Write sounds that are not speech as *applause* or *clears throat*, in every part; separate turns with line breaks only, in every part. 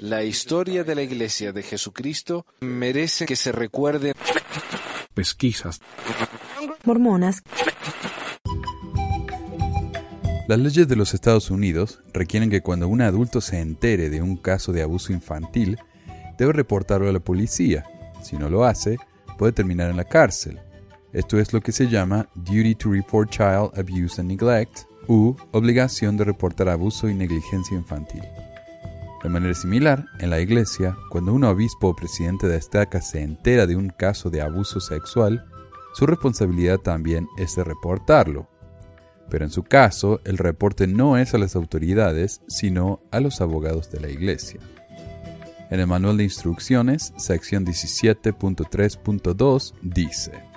La historia de la Iglesia de Jesucristo merece que se recuerde.
Pesquisas.
Mormonas.
Las leyes de los Estados Unidos requieren que cuando un adulto se entere de un caso de abuso infantil, debe reportarlo a la policía. Si no lo hace, puede terminar en la cárcel. Esto es lo que se llama Duty to Report Child Abuse and Neglect, u obligación de reportar abuso y negligencia infantil. De manera similar, en la iglesia, cuando un obispo o presidente destaca se entera de un caso de abuso sexual, su responsabilidad también es de reportarlo. Pero en su caso, el reporte no es a las autoridades, sino a los abogados de la iglesia. En el manual de instrucciones, sección 17.3.2 dice,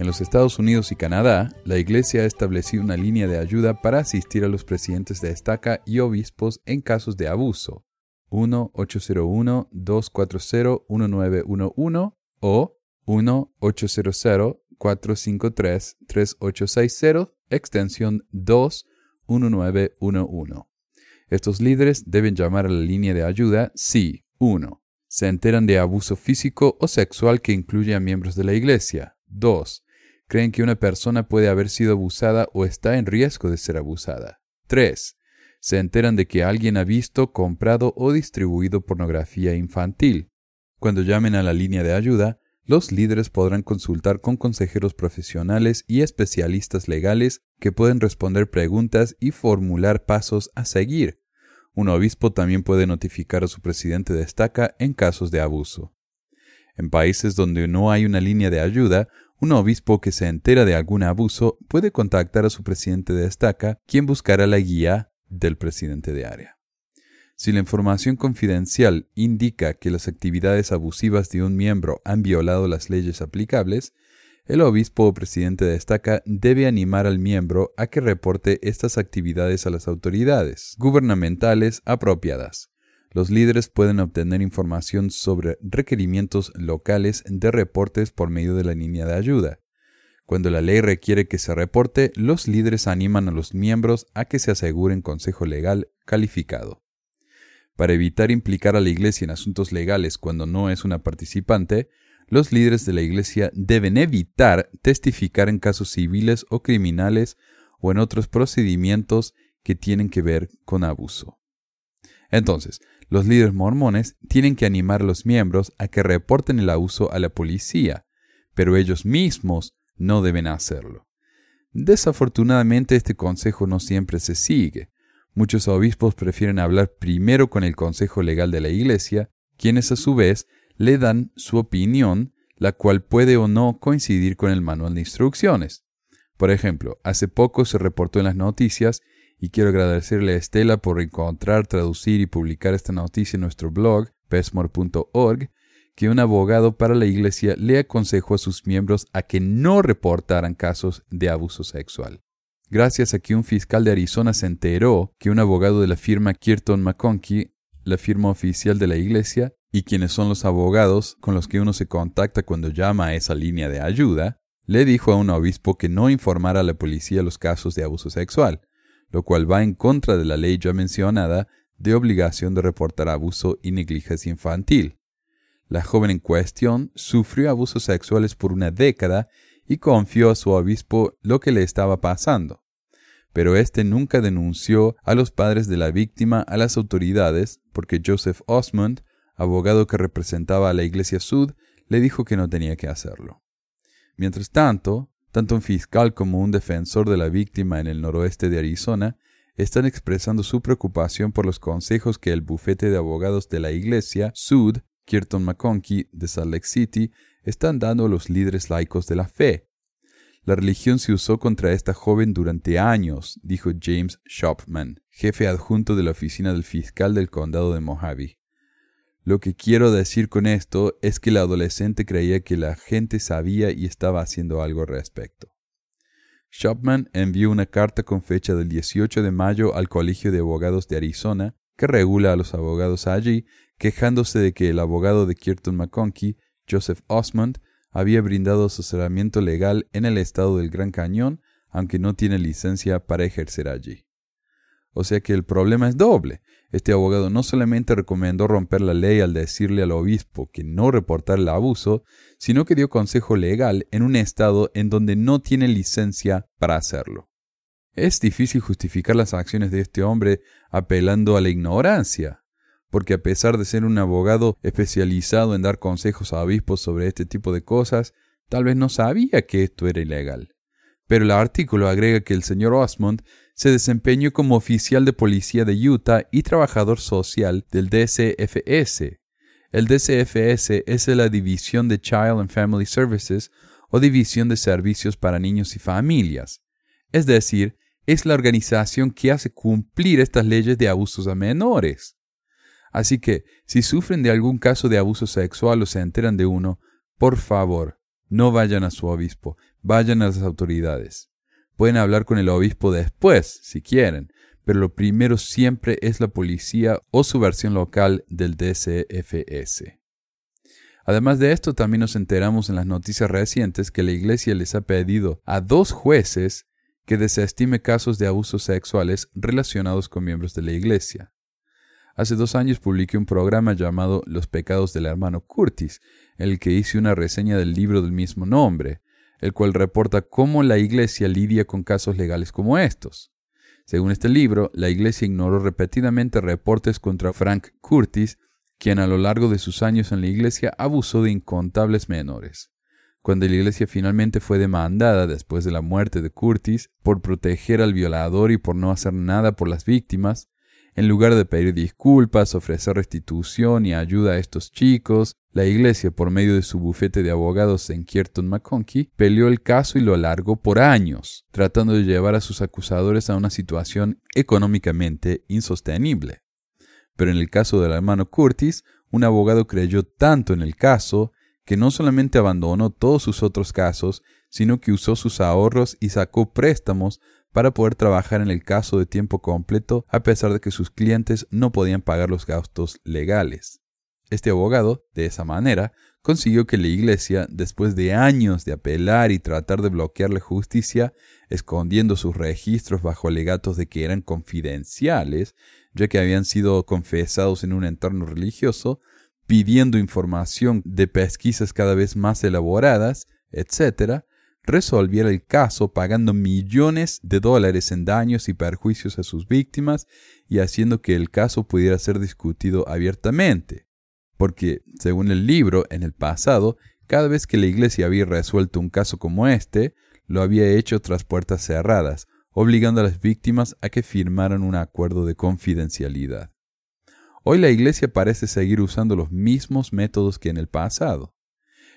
en los Estados Unidos y Canadá, la Iglesia ha establecido una línea de ayuda para asistir a los presidentes de estaca y obispos en casos de abuso. 1-801-240-1911 o 1-800-453-3860, extensión 21911. Estos líderes deben llamar a la línea de ayuda si 1. Se enteran de abuso físico o sexual que incluye a miembros de la Iglesia. 2 creen que una persona puede haber sido abusada o está en riesgo de ser abusada. 3. Se enteran de que alguien ha visto, comprado o distribuido pornografía infantil. Cuando llamen a la línea de ayuda, los líderes podrán consultar con consejeros profesionales y especialistas legales que pueden responder preguntas y formular pasos a seguir. Un obispo también puede notificar a su presidente de estaca en casos de abuso. En países donde no hay una línea de ayuda, un obispo que se entera de algún abuso puede contactar a su presidente de estaca, quien buscará la guía del presidente de área. Si la información confidencial indica que las actividades abusivas de un miembro han violado las leyes aplicables, el obispo o presidente de estaca debe animar al miembro a que reporte estas actividades a las autoridades gubernamentales apropiadas, los líderes pueden obtener información sobre requerimientos locales de reportes por medio de la línea de ayuda. Cuando la ley requiere que se reporte, los líderes animan a los miembros a que se aseguren consejo legal calificado. Para evitar implicar a la Iglesia en asuntos legales cuando no es una participante, los líderes de la Iglesia deben evitar testificar en casos civiles o criminales o en otros procedimientos que tienen que ver con abuso. Entonces, los líderes mormones tienen que animar a los miembros a que reporten el abuso a la policía, pero ellos mismos no deben hacerlo. Desafortunadamente este consejo no siempre se sigue. Muchos obispos prefieren hablar primero con el consejo legal de la Iglesia, quienes a su vez le dan su opinión, la cual puede o no coincidir con el manual de instrucciones. Por ejemplo, hace poco se reportó en las noticias y quiero agradecerle a Estela por encontrar, traducir y publicar esta noticia en nuestro blog, pesmore.org, que un abogado para la iglesia le aconsejó a sus miembros a que no reportaran casos de abuso sexual. Gracias a que un fiscal de Arizona se enteró que un abogado de la firma Kirton McConkie, la firma oficial de la iglesia, y quienes son los abogados con los que uno se contacta cuando llama a esa línea de ayuda, le dijo a un obispo que no informara a la policía los casos de abuso sexual lo cual va en contra de la ley ya mencionada de obligación de reportar abuso y negligencia infantil. La joven en cuestión sufrió abusos sexuales por una década y confió a su obispo lo que le estaba pasando. Pero éste nunca denunció a los padres de la víctima a las autoridades porque Joseph Osmond, abogado que representaba a la Iglesia Sud, le dijo que no tenía que hacerlo. Mientras tanto, tanto un fiscal como un defensor de la víctima en el noroeste de Arizona están expresando su preocupación por los consejos que el bufete de abogados de la iglesia, Sud, Kirton McConkie, de Salt Lake City, están dando a los líderes laicos de la fe. La religión se usó contra esta joven durante años, dijo James Shopman, jefe adjunto de la oficina del fiscal del condado de Mojave. Lo que quiero decir con esto es que el adolescente creía que la gente sabía y estaba haciendo algo al respecto. Shopman envió una carta con fecha del 18 de mayo al Colegio de Abogados de Arizona, que regula a los abogados allí, quejándose de que el abogado de Kirton McConkie, Joseph Osmond, había brindado asesoramiento legal en el estado del Gran Cañón, aunque no tiene licencia para ejercer allí. O sea que el problema es doble. Este abogado no solamente recomendó romper la ley al decirle al obispo que no reportar el abuso, sino que dio consejo legal en un estado en donde no tiene licencia para hacerlo. Es difícil justificar las acciones de este hombre apelando a la ignorancia, porque a pesar de ser un abogado especializado en dar consejos a obispos sobre este tipo de cosas, tal vez no sabía que esto era ilegal. Pero el artículo agrega que el señor Osmond se desempeñó como oficial de policía de Utah y trabajador social del DCFS. El DCFS es la División de Child and Family Services o División de Servicios para Niños y Familias. Es decir, es la organización que hace cumplir estas leyes de abusos a menores. Así que, si sufren de algún caso de abuso sexual o se enteran de uno, por favor, no vayan a su obispo, vayan a las autoridades. Pueden hablar con el obispo después, si quieren, pero lo primero siempre es la policía o su versión local del DCFS. Además de esto, también nos enteramos en las noticias recientes que la Iglesia les ha pedido a dos jueces que desestime casos de abusos sexuales relacionados con miembros de la Iglesia. Hace dos años publiqué un programa llamado Los pecados del hermano Curtis, en el que hice una reseña del libro del mismo nombre, el cual reporta cómo la Iglesia lidia con casos legales como estos. Según este libro, la Iglesia ignoró repetidamente reportes contra Frank Curtis, quien a lo largo de sus años en la Iglesia abusó de incontables menores. Cuando la Iglesia finalmente fue demandada después de la muerte de Curtis por proteger al violador y por no hacer nada por las víctimas, en lugar de pedir disculpas, ofrecer restitución y ayuda a estos chicos, la iglesia, por medio de su bufete de abogados en Kierton McConkie, peleó el caso y lo alargó por años, tratando de llevar a sus acusadores a una situación económicamente insostenible. Pero en el caso del hermano Curtis, un abogado creyó tanto en el caso que no solamente abandonó todos sus otros casos, sino que usó sus ahorros y sacó préstamos para poder trabajar en el caso de tiempo completo a pesar de que sus clientes no podían pagar los gastos legales. Este abogado, de esa manera, consiguió que la Iglesia, después de años de apelar y tratar de bloquear la justicia, escondiendo sus registros bajo alegatos de que eran confidenciales, ya que habían sido confesados en un entorno religioso, pidiendo información de pesquisas cada vez más elaboradas, etc., resolviera el caso pagando millones de dólares en daños y perjuicios a sus víctimas y haciendo que el caso pudiera ser discutido abiertamente. Porque, según el libro, en el pasado, cada vez que la Iglesia había resuelto un caso como este, lo había hecho tras puertas cerradas, obligando a las víctimas a que firmaran un acuerdo de confidencialidad. Hoy la Iglesia parece seguir usando los mismos métodos que en el pasado.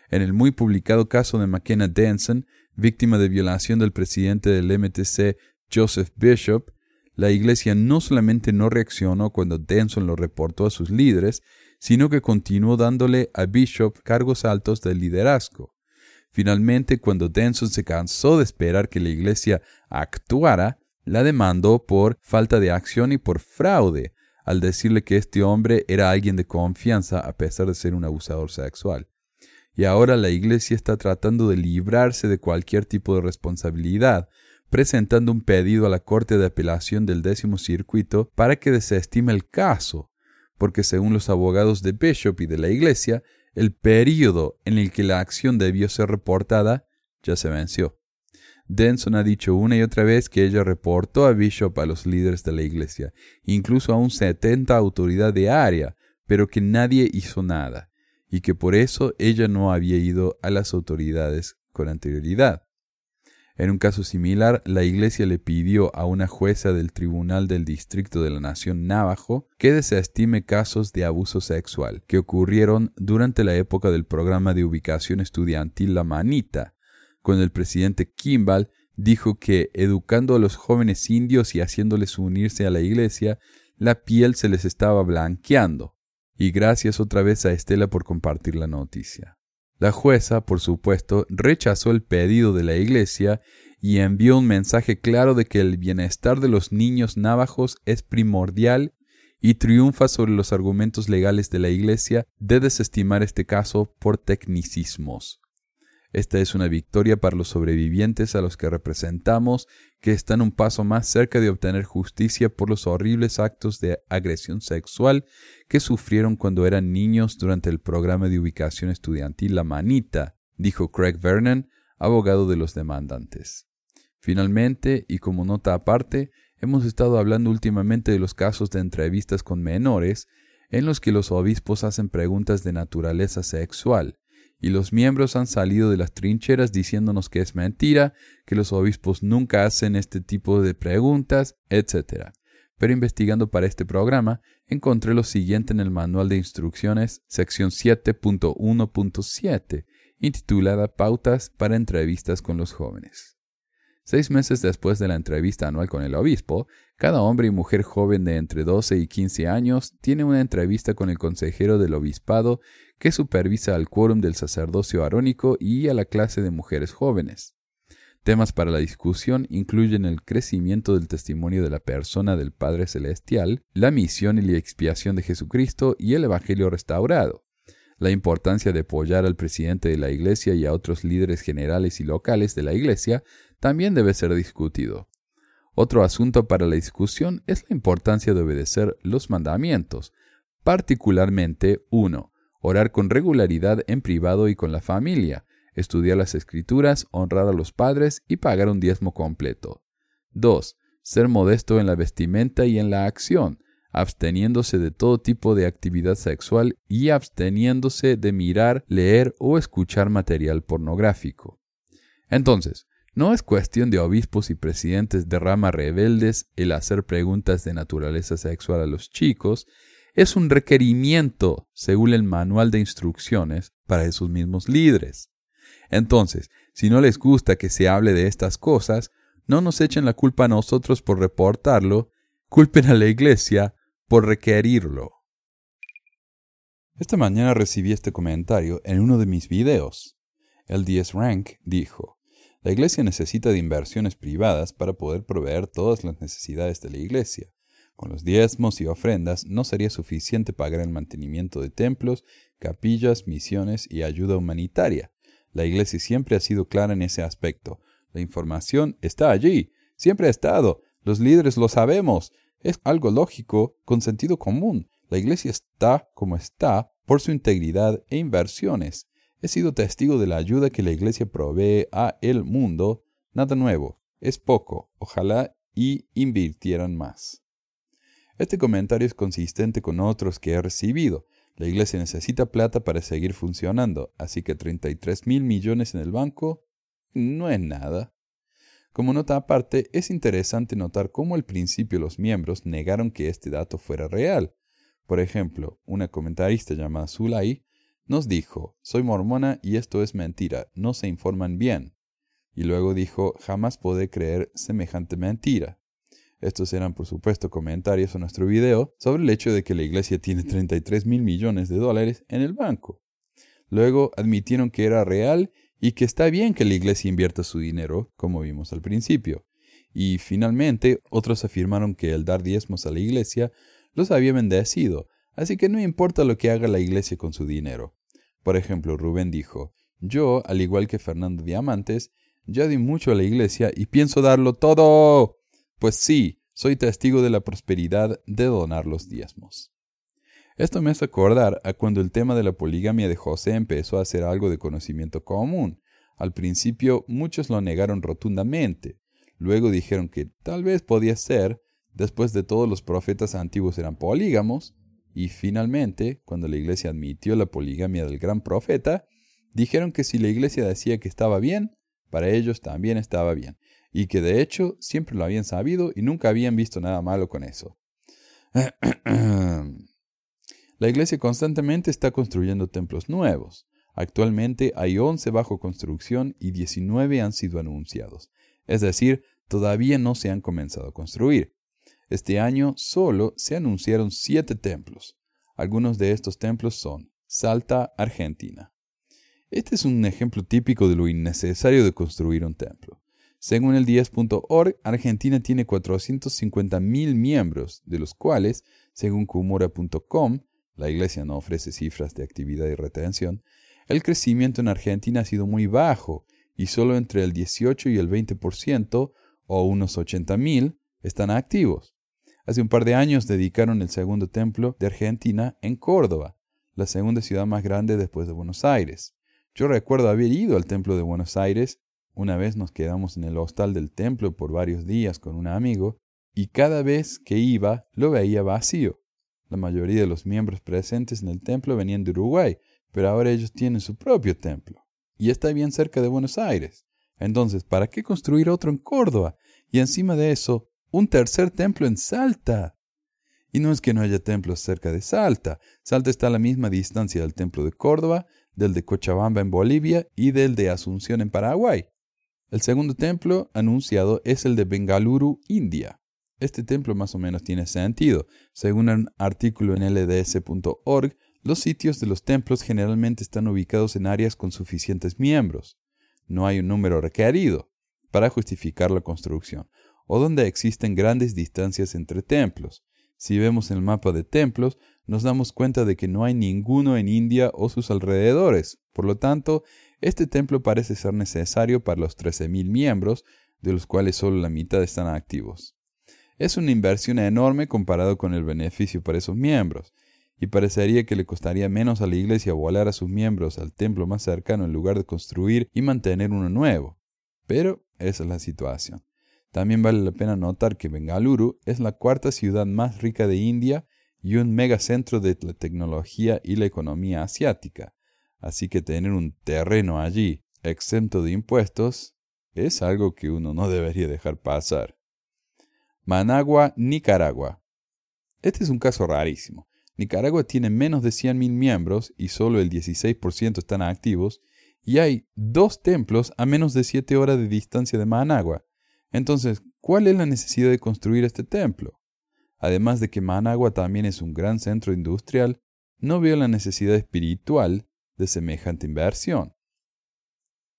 En el muy publicado caso de McKenna Denson, víctima de violación del presidente del MTC, Joseph Bishop, la iglesia no solamente no reaccionó cuando Denson lo reportó a sus líderes, sino que continuó dándole a Bishop cargos altos de liderazgo. Finalmente, cuando Denson se cansó de esperar que la iglesia actuara, la demandó por falta de acción y por fraude, al decirle que este hombre era alguien de confianza a pesar de ser un abusador sexual y ahora la Iglesia está tratando de librarse de cualquier tipo de responsabilidad, presentando un pedido a la Corte de Apelación del décimo circuito para que desestime el caso, porque según los abogados de Bishop y de la Iglesia, el período en el que la acción debió ser reportada ya se venció. Denson ha dicho una y otra vez que ella reportó a Bishop a los líderes de la Iglesia, incluso a un 70 autoridad de área, pero que nadie hizo nada y que por eso ella no había ido a las autoridades con anterioridad. En un caso similar, la Iglesia le pidió a una jueza del Tribunal del Distrito de la Nación Navajo que desestime casos de abuso sexual que ocurrieron durante la época del programa de ubicación estudiantil La Manita, cuando el presidente Kimball dijo que educando a los jóvenes indios y haciéndoles unirse a la Iglesia, la piel se les estaba blanqueando. Y gracias otra vez a Estela por compartir la noticia. La jueza, por supuesto, rechazó el pedido de la Iglesia y envió un mensaje claro de que el bienestar de los niños navajos es primordial y triunfa sobre los argumentos legales de la Iglesia de desestimar este caso por tecnicismos. Esta es una victoria para los sobrevivientes a los que representamos, que están un paso más cerca de obtener justicia por los horribles actos de agresión sexual que sufrieron cuando eran niños durante el programa de ubicación estudiantil La Manita, dijo Craig Vernon, abogado de los demandantes. Finalmente, y como nota aparte, hemos estado hablando últimamente de los casos de entrevistas con menores en los que los obispos hacen preguntas de naturaleza sexual, y los miembros han salido de las trincheras diciéndonos que es mentira, que los obispos nunca hacen este tipo de preguntas, etc. Pero investigando para este programa, encontré lo siguiente en el manual de instrucciones, sección 7.1.7, intitulada Pautas para entrevistas con los jóvenes. Seis meses después de la entrevista anual con el obispo, cada hombre y mujer joven de entre 12 y 15 años tiene una entrevista con el consejero del obispado que supervisa al quórum del sacerdocio arónico y a la clase de mujeres jóvenes. Temas para la discusión incluyen el crecimiento del testimonio de la persona del Padre Celestial, la misión y la expiación de Jesucristo y el Evangelio restaurado. La importancia de apoyar al presidente de la Iglesia y a otros líderes generales y locales de la Iglesia también debe ser discutido. Otro asunto para la discusión es la importancia de obedecer los mandamientos, particularmente 1 orar con regularidad en privado y con la familia, estudiar las escrituras, honrar a los padres y pagar un diezmo completo. 2. Ser modesto en la vestimenta y en la acción, absteniéndose de todo tipo de actividad sexual y absteniéndose de mirar, leer o escuchar material pornográfico. Entonces, no es cuestión de obispos y presidentes de rama rebeldes el hacer preguntas de naturaleza sexual a los chicos, es un requerimiento, según el manual de instrucciones, para esos mismos líderes. Entonces, si no les gusta que se hable de estas cosas, no nos echen la culpa a nosotros por reportarlo, culpen a la iglesia por requerirlo. Esta mañana recibí este comentario en uno de mis videos. El 10 Rank dijo, la iglesia necesita de inversiones privadas para poder proveer todas las necesidades de la iglesia. Con los diezmos y ofrendas no sería suficiente pagar el mantenimiento de templos, capillas, misiones y ayuda humanitaria. La Iglesia siempre ha sido clara en ese aspecto. La información está allí, siempre ha estado. Los líderes lo sabemos. Es algo lógico, con sentido común. La Iglesia está como está por su integridad e inversiones. He sido testigo de la ayuda que la Iglesia provee a el mundo. Nada nuevo, es poco. Ojalá y invirtieran más. Este comentario es consistente con otros que he recibido. La iglesia necesita plata para seguir funcionando, así que 33 mil millones en el banco no es nada. Como nota aparte, es interesante notar cómo al principio los miembros negaron que este dato fuera real. Por ejemplo, una comentarista llamada Zulay nos dijo, soy mormona y esto es mentira, no se informan bien. Y luego dijo, jamás podré creer semejante mentira. Estos eran, por supuesto, comentarios a nuestro video sobre el hecho de que la iglesia tiene 33 mil millones de dólares en el banco. Luego admitieron que era real y que está bien que la iglesia invierta su dinero, como vimos al principio. Y finalmente, otros afirmaron que el dar diezmos a la iglesia los había bendecido, así que no importa lo que haga la iglesia con su dinero. Por ejemplo, Rubén dijo, yo, al igual que Fernando Diamantes, ya di mucho a la iglesia y pienso darlo todo. Pues sí, soy testigo de la prosperidad de donar los diezmos. Esto me hace acordar a cuando el tema de la poligamia de José empezó a ser algo de conocimiento común. Al principio muchos lo negaron rotundamente, luego dijeron que tal vez podía ser, después de todos los profetas antiguos eran polígamos, y finalmente, cuando la iglesia admitió la poligamia del gran profeta, dijeron que si la iglesia decía que estaba bien, para ellos también estaba bien, y que de hecho siempre lo habían sabido y nunca habían visto nada malo con eso. *clears throat* La iglesia constantemente está construyendo templos nuevos. Actualmente hay 11 bajo construcción y 19 han sido anunciados. Es decir, todavía no se han comenzado a construir. Este año solo se anunciaron 7 templos. Algunos de estos templos son Salta, Argentina. Este es un ejemplo típico de lo innecesario de construir un templo. Según el 10.org, Argentina tiene 450.000 miembros, de los cuales, según Kumura.com, la iglesia no ofrece cifras de actividad y retención, el crecimiento en Argentina ha sido muy bajo y solo entre el 18 y el 20% o unos 80.000 están activos. Hace un par de años dedicaron el segundo templo de Argentina en Córdoba, la segunda ciudad más grande después de Buenos Aires. Yo recuerdo haber ido al templo de Buenos Aires, una vez nos quedamos en el hostal del templo por varios días con un amigo, y cada vez que iba lo veía vacío. La mayoría de los miembros presentes en el templo venían de Uruguay, pero ahora ellos tienen su propio templo. Y está bien cerca de Buenos Aires. Entonces, ¿para qué construir otro en Córdoba? Y encima de eso, un tercer templo en Salta. Y no es que no haya templos cerca de Salta. Salta está a la misma distancia del templo de Córdoba, del de Cochabamba en Bolivia y del de Asunción en Paraguay. El segundo templo anunciado es el de Bengaluru, India. Este templo más o menos tiene sentido. Según un artículo en lds.org, los sitios de los templos generalmente están ubicados en áreas con suficientes miembros. No hay un número requerido para justificar la construcción, o donde existen grandes distancias entre templos. Si vemos el mapa de templos, nos damos cuenta de que no hay ninguno en India o sus alrededores. Por lo tanto, este templo parece ser necesario para los 13.000 miembros, de los cuales solo la mitad están activos. Es una inversión enorme comparado con el beneficio para esos miembros, y parecería que le costaría menos a la iglesia volar a sus miembros al templo más cercano en lugar de construir y mantener uno nuevo. Pero esa es la situación. También vale la pena notar que Bengaluru es la cuarta ciudad más rica de India y un megacentro de la tecnología y la economía asiática. Así que tener un terreno allí exento de impuestos es algo que uno no debería dejar pasar. Managua, Nicaragua. Este es un caso rarísimo. Nicaragua tiene menos de 100.000 miembros y solo el 16% están activos, y hay dos templos a menos de 7 horas de distancia de Managua. Entonces, ¿cuál es la necesidad de construir este templo? Además de que Managua también es un gran centro industrial, no veo la necesidad espiritual de semejante inversión.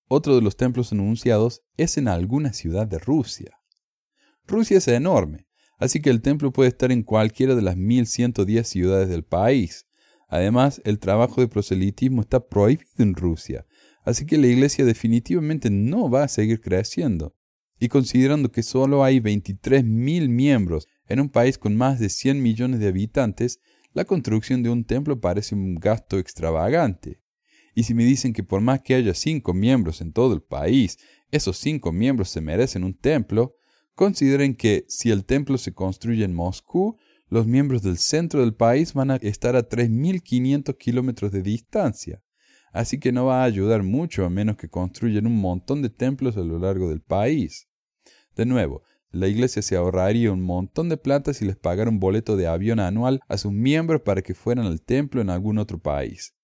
Otro de los templos anunciados es en alguna ciudad de Rusia. Rusia es enorme, así que el templo puede estar en cualquiera de las 1110 ciudades del país. Además, el trabajo de proselitismo está prohibido en Rusia, así que la iglesia definitivamente no va a seguir creciendo y considerando que solo hay 23.000 miembros en un país con más de 100 millones de habitantes, la construcción de un templo parece un gasto extravagante. Y si me dicen que por más que haya cinco miembros en todo el país, esos cinco miembros se merecen un templo, consideren que si el templo se construye en Moscú, los miembros del centro del país van a estar a 3.500 kilómetros de distancia así que no va a ayudar mucho a menos que construyan un montón de templos a lo largo del país. De nuevo, la iglesia se ahorraría un montón de plata si les pagara un boleto de avión anual a sus miembros para que fueran al templo en algún otro país.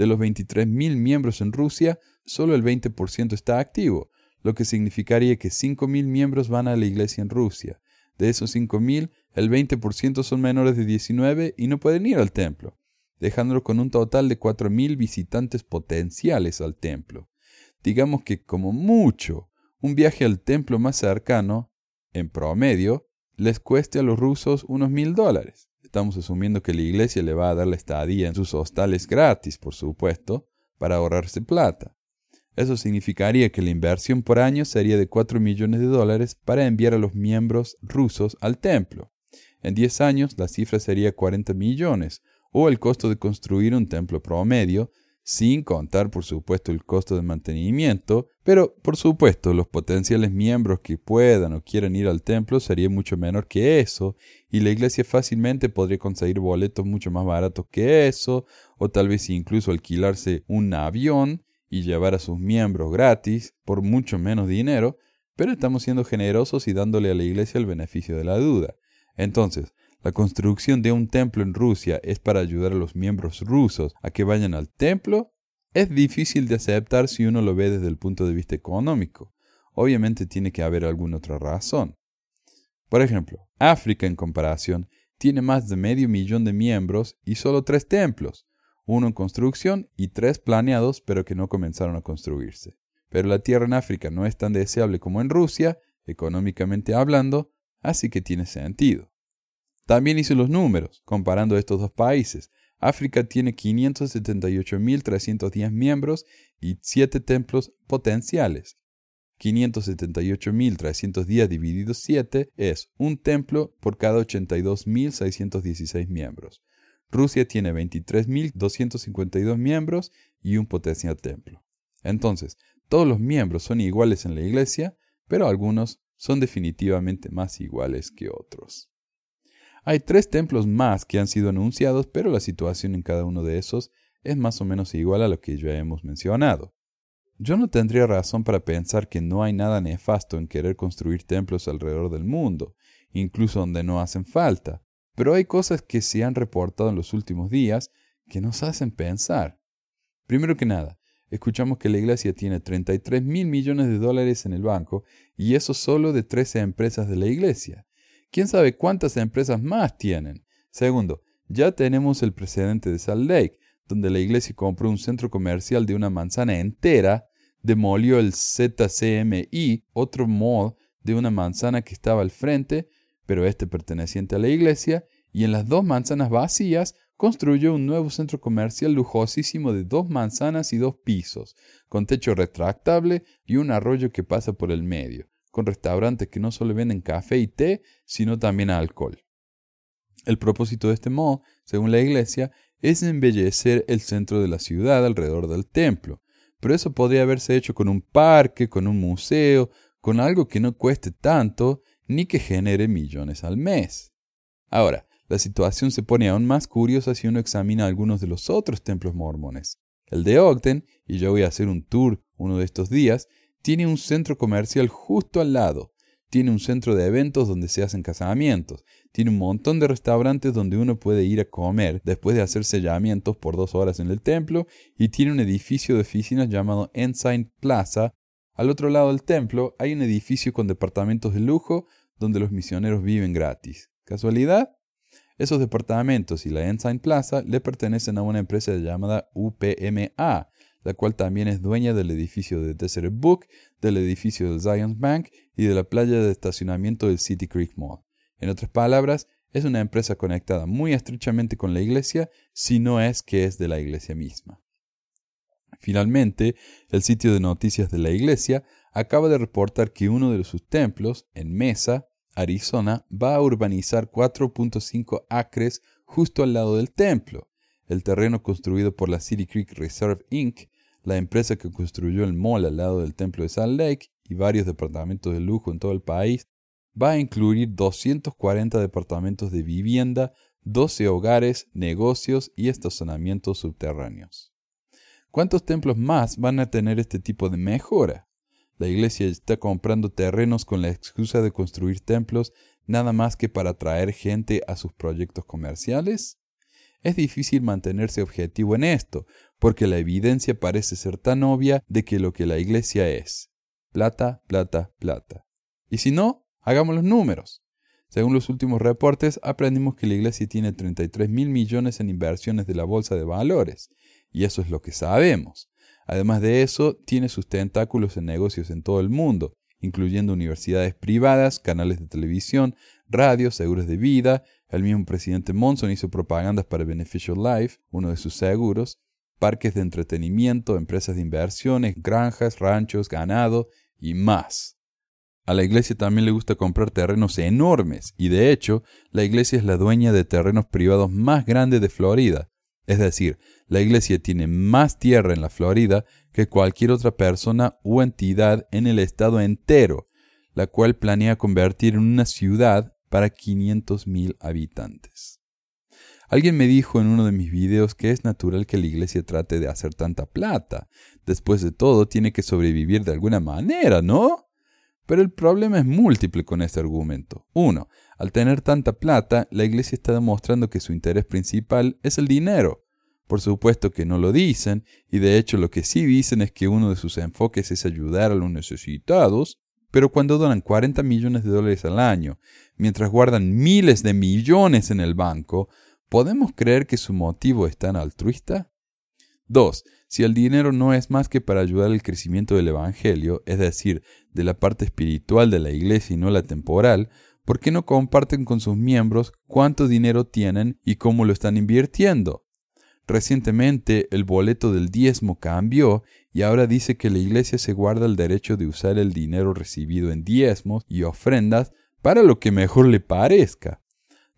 De los 23.000 miembros en Rusia, solo el 20% está activo, lo que significaría que 5.000 miembros van a la iglesia en Rusia. De esos 5.000, el 20% son menores de 19 y no pueden ir al templo dejándolo con un total de 4.000 visitantes potenciales al templo. Digamos que como mucho, un viaje al templo más cercano, en promedio, les cueste a los rusos unos mil dólares. Estamos asumiendo que la iglesia le va a dar la estadía en sus hostales gratis, por supuesto, para ahorrarse plata. Eso significaría que la inversión por año sería de 4 millones de dólares para enviar a los miembros rusos al templo. En 10 años la cifra sería 40 millones, o el costo de construir un templo promedio, sin contar por supuesto el costo de mantenimiento, pero por supuesto los potenciales miembros que puedan o quieran ir al templo sería mucho menor que eso, y la iglesia fácilmente podría conseguir boletos mucho más baratos que eso, o tal vez incluso alquilarse un avión y llevar a sus miembros gratis por mucho menos dinero, pero estamos siendo generosos y dándole a la iglesia el beneficio de la duda. Entonces, la construcción de un templo en Rusia es para ayudar a los miembros rusos a que vayan al templo, es difícil de aceptar si uno lo ve desde el punto de vista económico. Obviamente tiene que haber alguna otra razón. Por ejemplo, África en comparación tiene más de medio millón de miembros y solo tres templos, uno en construcción y tres planeados pero que no comenzaron a construirse. Pero la tierra en África no es tan deseable como en Rusia, económicamente hablando, así que tiene sentido. También hice los números, comparando estos dos países. África tiene 578.310 miembros y 7 templos potenciales. 578.310 dividido 7 es un templo por cada 82.616 miembros. Rusia tiene 23.252 miembros y un potencial templo. Entonces, todos los miembros son iguales en la iglesia, pero algunos son definitivamente más iguales que otros. Hay tres templos más que han sido anunciados, pero la situación en cada uno de esos es más o menos igual a lo que ya hemos mencionado. Yo no tendría razón para pensar que no hay nada nefasto en querer construir templos alrededor del mundo, incluso donde no hacen falta, pero hay cosas que se han reportado en los últimos días que nos hacen pensar. Primero que nada, escuchamos que la iglesia tiene 33 mil millones de dólares en el banco y eso solo de 13 empresas de la iglesia. ¿Quién sabe cuántas empresas más tienen? Segundo, ya tenemos el precedente de Salt Lake, donde la iglesia compró un centro comercial de una manzana entera demolió el ZCMI, otro mall de una manzana que estaba al frente, pero este perteneciente a la iglesia, y en las dos manzanas vacías construyó un nuevo centro comercial lujosísimo de dos manzanas y dos pisos, con techo retractable y un arroyo que pasa por el medio, con restaurantes que no solo venden café y té, sino también alcohol. El propósito de este mall, según la iglesia, es embellecer el centro de la ciudad alrededor del templo, pero eso podría haberse hecho con un parque, con un museo, con algo que no cueste tanto ni que genere millones al mes. Ahora, la situación se pone aún más curiosa si uno examina algunos de los otros templos mormones. El de Ogden, y yo voy a hacer un tour uno de estos días, tiene un centro comercial justo al lado, tiene un centro de eventos donde se hacen casamientos, tiene un montón de restaurantes donde uno puede ir a comer después de hacer sellamientos por dos horas en el templo y tiene un edificio de oficinas llamado Ensign Plaza. Al otro lado del templo hay un edificio con departamentos de lujo donde los misioneros viven gratis. ¿Casualidad? Esos departamentos y la Ensign Plaza le pertenecen a una empresa llamada UPMA, la cual también es dueña del edificio de Desert Book, del edificio del Zions Bank y de la playa de estacionamiento del City Creek Mall. En otras palabras, es una empresa conectada muy estrechamente con la iglesia, si no es que es de la iglesia misma. Finalmente, el sitio de noticias de la iglesia acaba de reportar que uno de sus templos, en Mesa, Arizona, va a urbanizar 4.5 acres justo al lado del templo. El terreno construido por la City Creek Reserve Inc., la empresa que construyó el mall al lado del templo de Salt Lake y varios departamentos de lujo en todo el país, va a incluir 240 departamentos de vivienda, 12 hogares, negocios y estacionamientos subterráneos. ¿Cuántos templos más van a tener este tipo de mejora? La iglesia está comprando terrenos con la excusa de construir templos nada más que para atraer gente a sus proyectos comerciales. Es difícil mantenerse objetivo en esto, porque la evidencia parece ser tan obvia de que lo que la iglesia es. Plata, plata, plata. Y si no, hagamos los números. Según los últimos reportes, aprendimos que la iglesia tiene 33 mil millones en inversiones de la bolsa de valores, y eso es lo que sabemos. Además de eso, tiene sus tentáculos en negocios en todo el mundo, incluyendo universidades privadas, canales de televisión, radios, seguros de vida, el mismo presidente Monson hizo propagandas para Beneficial Life, uno de sus seguros, parques de entretenimiento, empresas de inversiones, granjas, ranchos, ganado y más. A la iglesia también le gusta comprar terrenos enormes y de hecho la iglesia es la dueña de terrenos privados más grandes de Florida. Es decir, la iglesia tiene más tierra en la Florida que cualquier otra persona u entidad en el estado entero, la cual planea convertir en una ciudad para 500.000 habitantes. Alguien me dijo en uno de mis videos que es natural que la iglesia trate de hacer tanta plata. Después de todo, tiene que sobrevivir de alguna manera, ¿no? Pero el problema es múltiple con este argumento. Uno, al tener tanta plata, la iglesia está demostrando que su interés principal es el dinero. Por supuesto que no lo dicen, y de hecho lo que sí dicen es que uno de sus enfoques es ayudar a los necesitados, pero cuando donan 40 millones de dólares al año, mientras guardan miles de millones en el banco, ¿podemos creer que su motivo es tan altruista? 2. Si el dinero no es más que para ayudar al crecimiento del Evangelio, es decir, de la parte espiritual de la iglesia y no la temporal, ¿por qué no comparten con sus miembros cuánto dinero tienen y cómo lo están invirtiendo? Recientemente el boleto del diezmo cambió y ahora dice que la iglesia se guarda el derecho de usar el dinero recibido en diezmos y ofrendas para lo que mejor le parezca,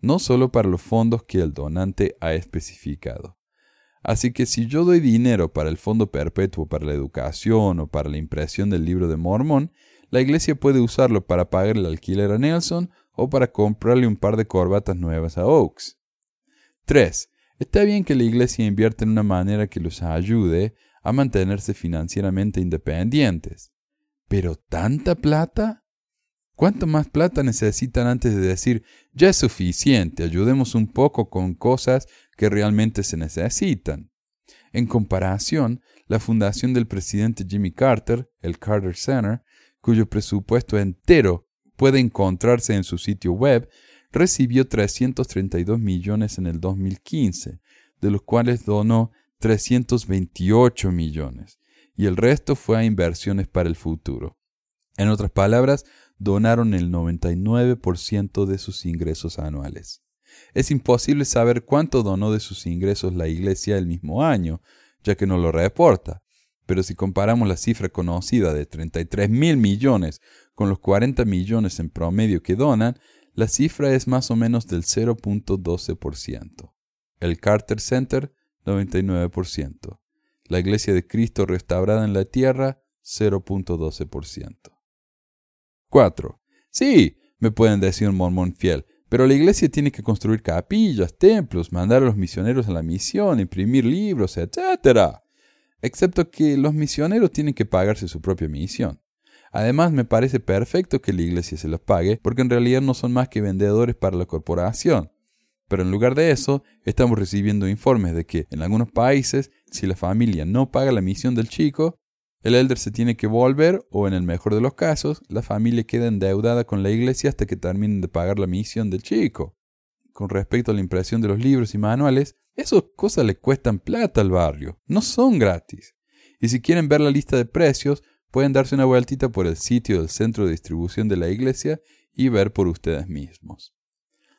no solo para los fondos que el donante ha especificado. Así que si yo doy dinero para el Fondo Perpetuo para la Educación o para la impresión del libro de Mormón, la iglesia puede usarlo para pagar el alquiler a Nelson o para comprarle un par de corbatas nuevas a Oaks. 3. Está bien que la iglesia invierta en una manera que los ayude a mantenerse financieramente independientes. ¿Pero tanta plata? ¿Cuánto más plata necesitan antes de decir, ya es suficiente, ayudemos un poco con cosas que realmente se necesitan? En comparación, la fundación del presidente Jimmy Carter, el Carter Center, cuyo presupuesto entero puede encontrarse en su sitio web, recibió 332 millones en el 2015, de los cuales donó 328 millones, y el resto fue a inversiones para el futuro. En otras palabras, donaron el 99% de sus ingresos anuales. Es imposible saber cuánto donó de sus ingresos la Iglesia el mismo año, ya que no lo reporta, pero si comparamos la cifra conocida de 33 mil millones con los 40 millones en promedio que donan, la cifra es más o menos del 0.12%. El Carter Center, 99%. La Iglesia de Cristo restaurada en la tierra, 0.12%. 4. Sí, me pueden decir un mormón fiel, pero la iglesia tiene que construir capillas, templos, mandar a los misioneros a la misión, imprimir libros, etc. Excepto que los misioneros tienen que pagarse su propia misión. Además, me parece perfecto que la iglesia se los pague, porque en realidad no son más que vendedores para la corporación. Pero en lugar de eso, estamos recibiendo informes de que en algunos países, si la familia no paga la misión del chico, el elder se tiene que volver o en el mejor de los casos, la familia queda endeudada con la iglesia hasta que terminen de pagar la misión del chico. Con respecto a la impresión de los libros y manuales, esas cosas le cuestan plata al barrio, no son gratis. Y si quieren ver la lista de precios, pueden darse una vueltita por el sitio del centro de distribución de la iglesia y ver por ustedes mismos.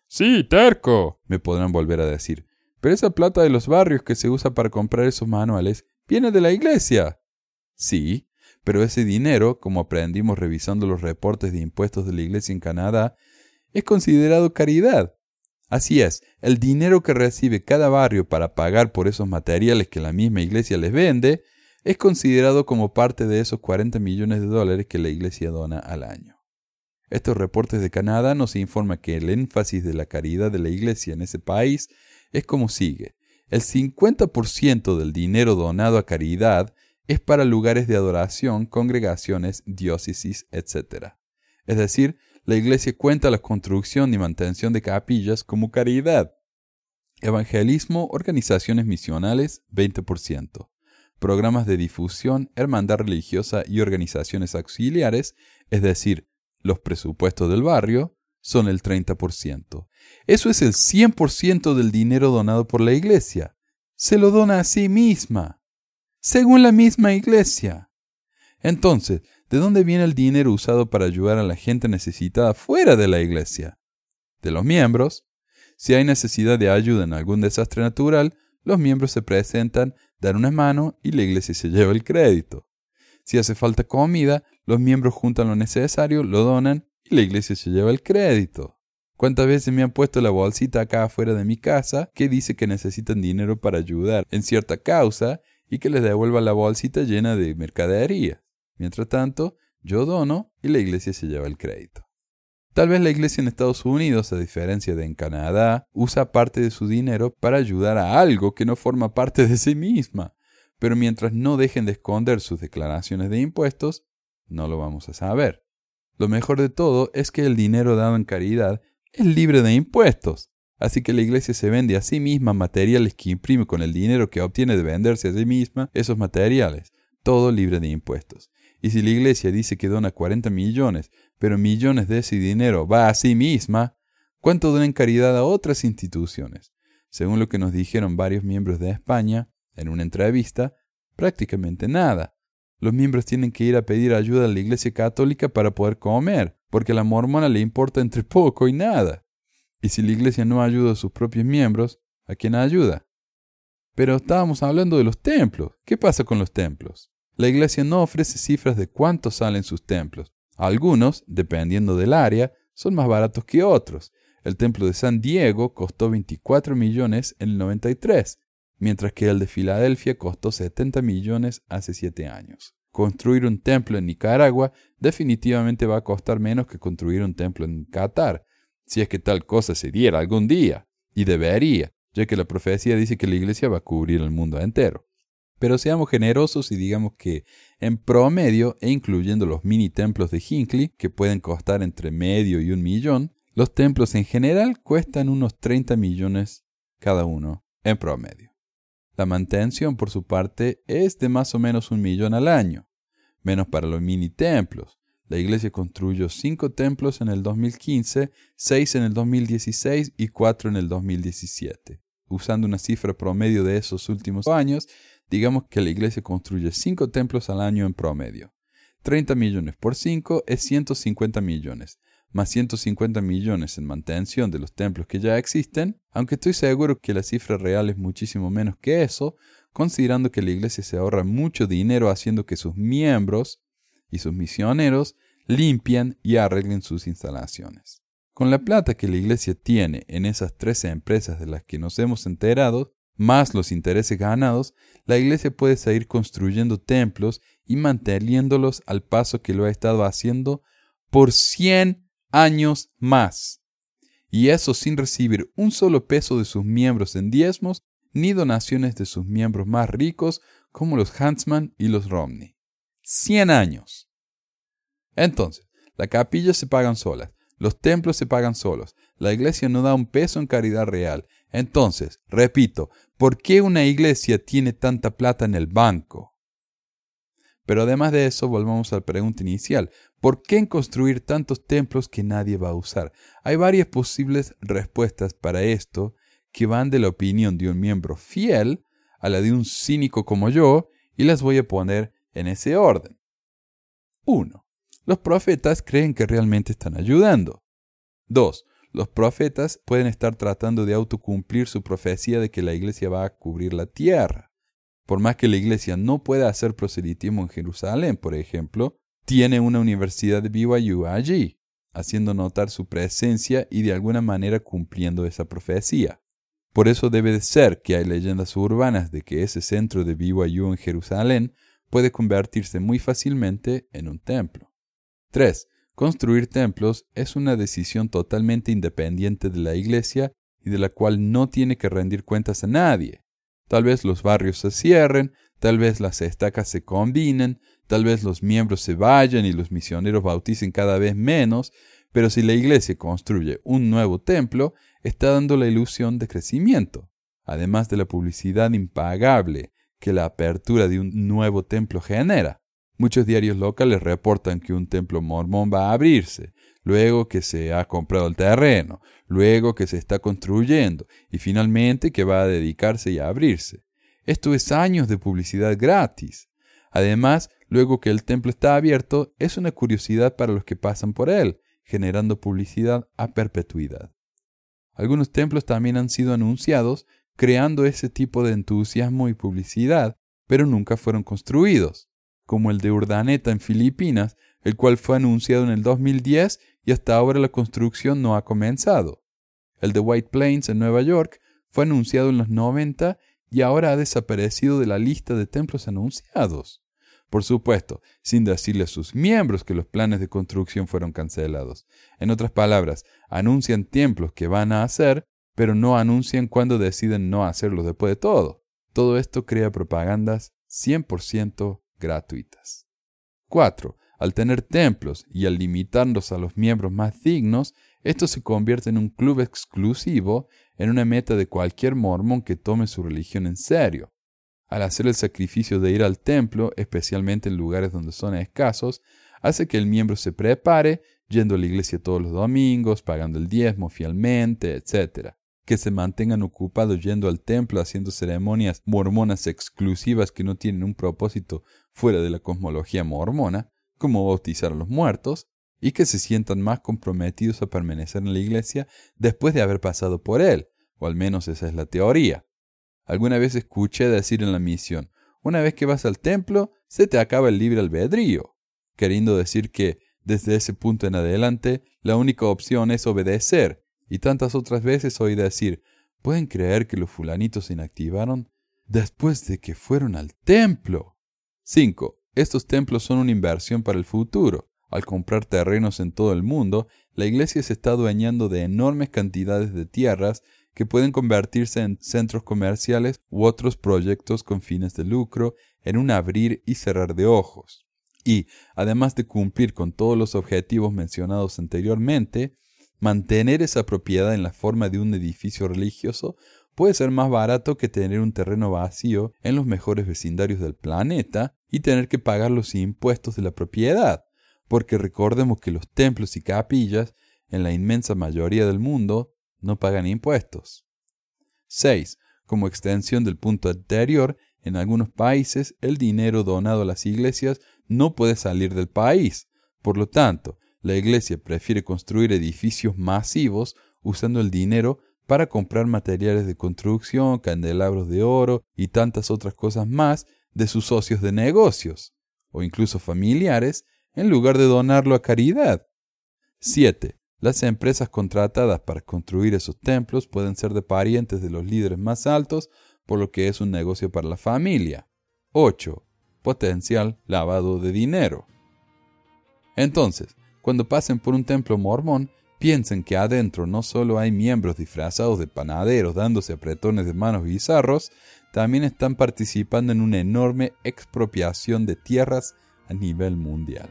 Sí, terco, me podrán volver a decir. Pero esa plata de los barrios que se usa para comprar esos manuales viene de la iglesia. Sí, pero ese dinero, como aprendimos revisando los reportes de impuestos de la iglesia en Canadá, es considerado caridad. Así es, el dinero que recibe cada barrio para pagar por esos materiales que la misma iglesia les vende es considerado como parte de esos 40 millones de dólares que la Iglesia dona al año. Estos reportes de Canadá nos informan que el énfasis de la caridad de la Iglesia en ese país es como sigue. El 50% del dinero donado a caridad es para lugares de adoración, congregaciones, diócesis, etc. Es decir, la Iglesia cuenta la construcción y mantención de capillas como caridad. Evangelismo, organizaciones misionales, 20% programas de difusión, hermandad religiosa y organizaciones auxiliares, es decir, los presupuestos del barrio, son el 30%. Eso es el 100% del dinero donado por la iglesia. Se lo dona a sí misma, según la misma iglesia. Entonces, ¿de dónde viene el dinero usado para ayudar a la gente necesitada fuera de la iglesia? De los miembros. Si hay necesidad de ayuda en algún desastre natural, los miembros se presentan dan una mano y la iglesia se lleva el crédito. Si hace falta comida, los miembros juntan lo necesario, lo donan y la iglesia se lleva el crédito. ¿Cuántas veces me han puesto la bolsita acá afuera de mi casa que dice que necesitan dinero para ayudar en cierta causa y que les devuelva la bolsita llena de mercadería? Mientras tanto, yo dono y la iglesia se lleva el crédito. Tal vez la iglesia en Estados Unidos, a diferencia de en Canadá, usa parte de su dinero para ayudar a algo que no forma parte de sí misma. Pero mientras no dejen de esconder sus declaraciones de impuestos, no lo vamos a saber. Lo mejor de todo es que el dinero dado en caridad es libre de impuestos. Así que la iglesia se vende a sí misma materiales que imprime con el dinero que obtiene de venderse a sí misma esos materiales, todo libre de impuestos. Y si la iglesia dice que dona 40 millones pero millones de ese dinero va a sí misma, ¿cuánto dan en caridad a otras instituciones? Según lo que nos dijeron varios miembros de España en una entrevista, prácticamente nada. Los miembros tienen que ir a pedir ayuda a la Iglesia Católica para poder comer, porque a la mormona le importa entre poco y nada. Y si la Iglesia no ayuda a sus propios miembros, ¿a quién ayuda? Pero estábamos hablando de los templos. ¿Qué pasa con los templos? La iglesia no ofrece cifras de cuánto salen sus templos. Algunos, dependiendo del área, son más baratos que otros. El templo de San Diego costó 24 millones en el 93, mientras que el de Filadelfia costó 70 millones hace 7 años. Construir un templo en Nicaragua definitivamente va a costar menos que construir un templo en Qatar, si es que tal cosa se diera algún día, y debería, ya que la profecía dice que la iglesia va a cubrir el mundo entero. Pero seamos generosos y digamos que en promedio, e incluyendo los mini templos de Hinckley, que pueden costar entre medio y un millón, los templos en general cuestan unos 30 millones cada uno, en promedio. La mantención, por su parte, es de más o menos un millón al año, menos para los mini templos. La iglesia construyó cinco templos en el 2015, seis en el 2016 y cuatro en el 2017. Usando una cifra promedio de esos últimos años, digamos que la iglesia construye cinco templos al año en promedio. 30 millones por 5 es 150 millones más 150 millones en mantención de los templos que ya existen, aunque estoy seguro que la cifra real es muchísimo menos que eso, considerando que la iglesia se ahorra mucho dinero haciendo que sus miembros y sus misioneros limpien y arreglen sus instalaciones. Con la plata que la iglesia tiene en esas 13 empresas de las que nos hemos enterado, más los intereses ganados, la iglesia puede seguir construyendo templos y manteniéndolos al paso que lo ha estado haciendo por 100 años más. Y eso sin recibir un solo peso de sus miembros en diezmos ni donaciones de sus miembros más ricos como los Huntsman y los Romney. 100 años. Entonces, la capilla se pagan solas, los templos se pagan solos, la iglesia no da un peso en caridad real. Entonces, repito, ¿por qué una iglesia tiene tanta plata en el banco? Pero además de eso, volvamos a la pregunta inicial. ¿Por qué construir tantos templos que nadie va a usar? Hay varias posibles respuestas para esto que van de la opinión de un miembro fiel a la de un cínico como yo, y las voy a poner en ese orden. 1. Los profetas creen que realmente están ayudando. 2. Los profetas pueden estar tratando de autocumplir su profecía de que la iglesia va a cubrir la tierra. Por más que la iglesia no pueda hacer proselitismo en Jerusalén, por ejemplo, tiene una universidad de BYU allí, haciendo notar su presencia y de alguna manera cumpliendo esa profecía. Por eso debe de ser que hay leyendas urbanas de que ese centro de BYU en Jerusalén puede convertirse muy fácilmente en un templo. 3. Construir templos es una decisión totalmente independiente de la iglesia y de la cual no tiene que rendir cuentas a nadie. Tal vez los barrios se cierren, tal vez las estacas se combinen, tal vez los miembros se vayan y los misioneros bauticen cada vez menos, pero si la iglesia construye un nuevo templo, está dando la ilusión de crecimiento, además de la publicidad impagable que la apertura de un nuevo templo genera. Muchos diarios locales reportan que un templo mormón va a abrirse, luego que se ha comprado el terreno, luego que se está construyendo y finalmente que va a dedicarse y a abrirse. Esto es años de publicidad gratis. Además, luego que el templo está abierto, es una curiosidad para los que pasan por él, generando publicidad a perpetuidad. Algunos templos también han sido anunciados, creando ese tipo de entusiasmo y publicidad, pero nunca fueron construidos, como el de Urdaneta en Filipinas, el cual fue anunciado en el 2010 y hasta ahora la construcción no ha comenzado. El de White Plains en Nueva York fue anunciado en los 90 y ahora ha desaparecido de la lista de templos anunciados. Por supuesto, sin decirle a sus miembros que los planes de construcción fueron cancelados. En otras palabras, anuncian templos que van a hacer, pero no anuncian cuándo deciden no hacerlos después de todo. Todo esto crea propagandas 100% gratuitas. 4. Al tener templos y al limitarlos a los miembros más dignos, esto se convierte en un club exclusivo, en una meta de cualquier mormón que tome su religión en serio. Al hacer el sacrificio de ir al templo, especialmente en lugares donde son escasos, hace que el miembro se prepare, yendo a la iglesia todos los domingos, pagando el diezmo fielmente, etc. Que se mantengan ocupados yendo al templo haciendo ceremonias mormonas exclusivas que no tienen un propósito fuera de la cosmología mormona, como bautizar a los muertos, y que se sientan más comprometidos a permanecer en la iglesia después de haber pasado por él, o al menos esa es la teoría. Alguna vez escuché decir en la misión, una vez que vas al templo, se te acaba el libre albedrío, queriendo decir que, desde ese punto en adelante, la única opción es obedecer, y tantas otras veces oí decir, ¿pueden creer que los fulanitos se inactivaron después de que fueron al templo? 5. Estos templos son una inversión para el futuro. Al comprar terrenos en todo el mundo, la iglesia se está adueñando de enormes cantidades de tierras que pueden convertirse en centros comerciales u otros proyectos con fines de lucro en un abrir y cerrar de ojos. Y, además de cumplir con todos los objetivos mencionados anteriormente, mantener esa propiedad en la forma de un edificio religioso puede ser más barato que tener un terreno vacío en los mejores vecindarios del planeta y tener que pagar los impuestos de la propiedad, porque recordemos que los templos y capillas, en la inmensa mayoría del mundo, no pagan impuestos. 6. Como extensión del punto anterior, en algunos países el dinero donado a las iglesias no puede salir del país. Por lo tanto, la iglesia prefiere construir edificios masivos usando el dinero para comprar materiales de construcción, candelabros de oro y tantas otras cosas más de sus socios de negocios, o incluso familiares, en lugar de donarlo a caridad. 7. Las empresas contratadas para construir esos templos pueden ser de parientes de los líderes más altos, por lo que es un negocio para la familia. 8. Potencial lavado de dinero. Entonces, cuando pasen por un templo mormón, piensen que adentro no solo hay miembros disfrazados de panaderos dándose apretones de manos bizarros, también están participando en una enorme expropiación de tierras a nivel mundial.